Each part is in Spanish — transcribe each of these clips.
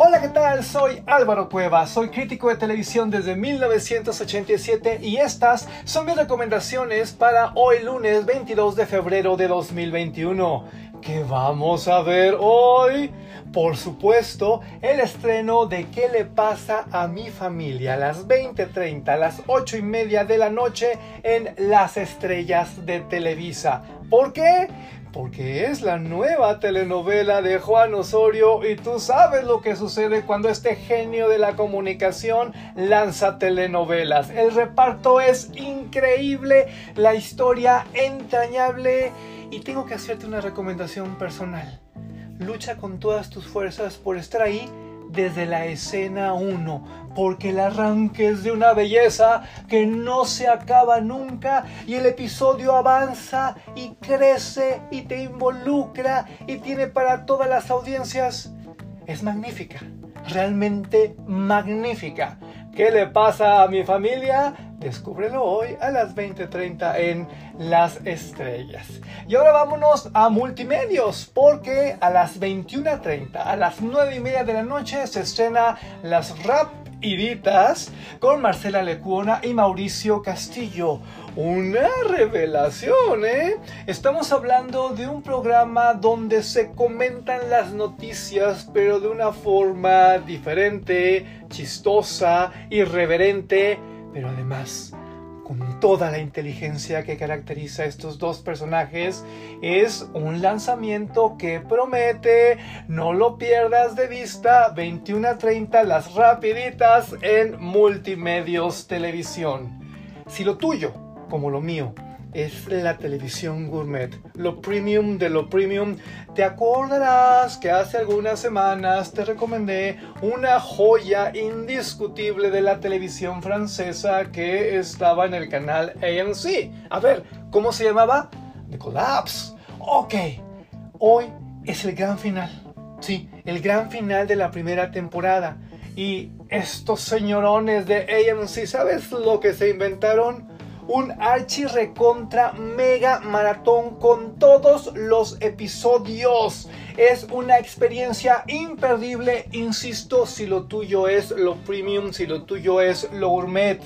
Hola, ¿qué tal? Soy Álvaro Cueva, soy crítico de televisión desde 1987 y estas son mis recomendaciones para hoy lunes 22 de febrero de 2021. ¿Qué vamos a ver hoy? Por supuesto, el estreno de ¿Qué le pasa a mi familia? a las 20.30, a las 8 y media de la noche en Las Estrellas de Televisa. ¿Por qué? Porque es la nueva telenovela de Juan Osorio y tú sabes lo que sucede cuando este genio de la comunicación lanza telenovelas. El reparto es increíble, la historia entrañable y tengo que hacerte una recomendación personal. Lucha con todas tus fuerzas por estar ahí desde la escena 1, porque el arranque es de una belleza que no se acaba nunca y el episodio avanza y crece y te involucra y tiene para todas las audiencias. Es magnífica, realmente magnífica. ¿Qué le pasa a mi familia? Descúbrelo hoy a las 20:30 en Las Estrellas. Y ahora vámonos a multimedios, porque a las 21:30, a las 9 y media de la noche, se estrena Las Rapiditas con Marcela Lecuona y Mauricio Castillo. Una revelación, ¿eh? Estamos hablando de un programa donde se comentan las noticias, pero de una forma diferente, chistosa, irreverente pero además con toda la inteligencia que caracteriza a estos dos personajes, es un lanzamiento que promete, no lo pierdas de vista, 21 a 30 las rapiditas en Multimedios Televisión. Si lo tuyo, como lo mío, es la televisión gourmet, lo premium de lo premium. Te acordarás que hace algunas semanas te recomendé una joya indiscutible de la televisión francesa que estaba en el canal AMC. A ver, ¿cómo se llamaba? The Collapse. Ok, hoy es el gran final. Sí, el gran final de la primera temporada. Y estos señorones de AMC, ¿sabes lo que se inventaron? Un archi recontra mega maratón con todos los episodios. Es una experiencia imperdible, insisto, si lo tuyo es lo premium, si lo tuyo es lo gourmet.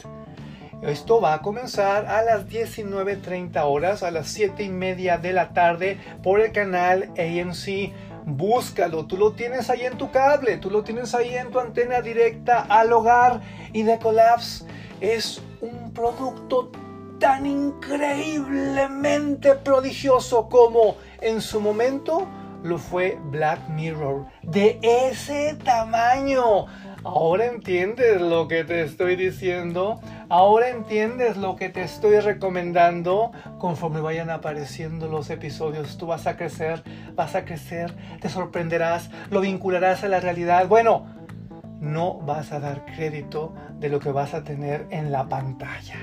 Esto va a comenzar a las 19.30 horas, a las 7 y media de la tarde por el canal AMC. Búscalo, tú lo tienes ahí en tu cable, tú lo tienes ahí en tu antena directa al hogar y The Collapse es un producto tan increíblemente prodigioso como en su momento lo fue Black Mirror. De ese tamaño. Ahora entiendes lo que te estoy diciendo. Ahora entiendes lo que te estoy recomendando. Conforme vayan apareciendo los episodios, tú vas a crecer, vas a crecer, te sorprenderás, lo vincularás a la realidad. Bueno, no vas a dar crédito de lo que vas a tener en la pantalla.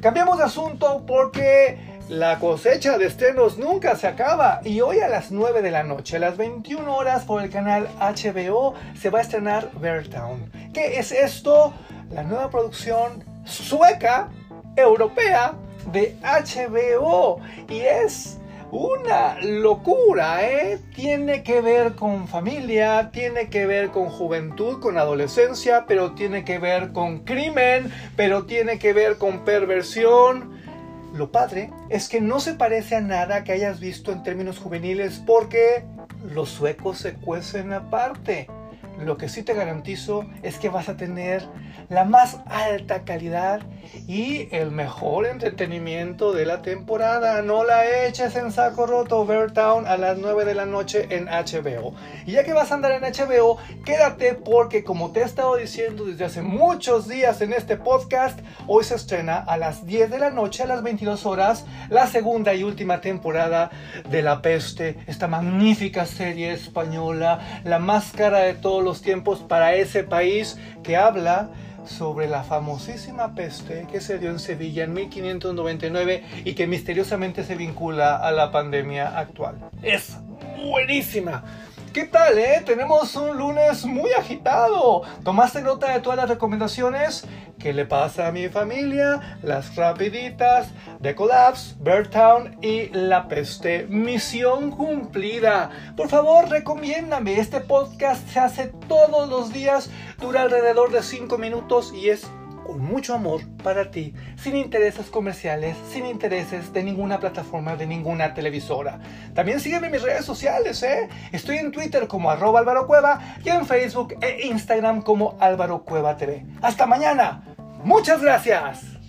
Cambiamos de asunto porque la cosecha de estrenos nunca se acaba y hoy a las 9 de la noche, a las 21 horas por el canal HBO, se va a estrenar Town. ¿Qué es esto? La nueva producción sueca, europea de HBO y es una locura, ¿eh? Tiene que ver con familia, tiene que ver con juventud, con adolescencia, pero tiene que ver con crimen, pero tiene que ver con perversión. Lo padre es que no se parece a nada que hayas visto en términos juveniles porque los suecos se cuecen aparte. Lo que sí te garantizo es que vas a tener la más alta calidad y el mejor entretenimiento de la temporada. No la eches en saco roto, Town a las 9 de la noche en HBO. Y ya que vas a andar en HBO, quédate porque como te he estado diciendo desde hace muchos días en este podcast, hoy se estrena a las 10 de la noche, a las 22 horas, la segunda y última temporada de La Peste, esta magnífica serie española, la máscara de todos los tiempos para ese país que habla sobre la famosísima peste que se dio en Sevilla en 1599 y que misteriosamente se vincula a la pandemia actual. Es buenísima. ¿Qué tal, eh? Tenemos un lunes muy agitado. ¿Tomaste nota de todas las recomendaciones? ¿Qué le pasa a mi familia? Las rapiditas, The Collapse, Town y La Peste. Misión cumplida. Por favor, recomiéndame. Este podcast se hace todos los días, dura alrededor de 5 minutos y es con mucho amor para ti, sin intereses comerciales, sin intereses de ninguna plataforma, de ninguna televisora. También sígueme en mis redes sociales, ¿eh? Estoy en Twitter como arroba Álvaro Cueva y en Facebook e Instagram como Álvaro Cueva TV. Hasta mañana. Muchas gracias.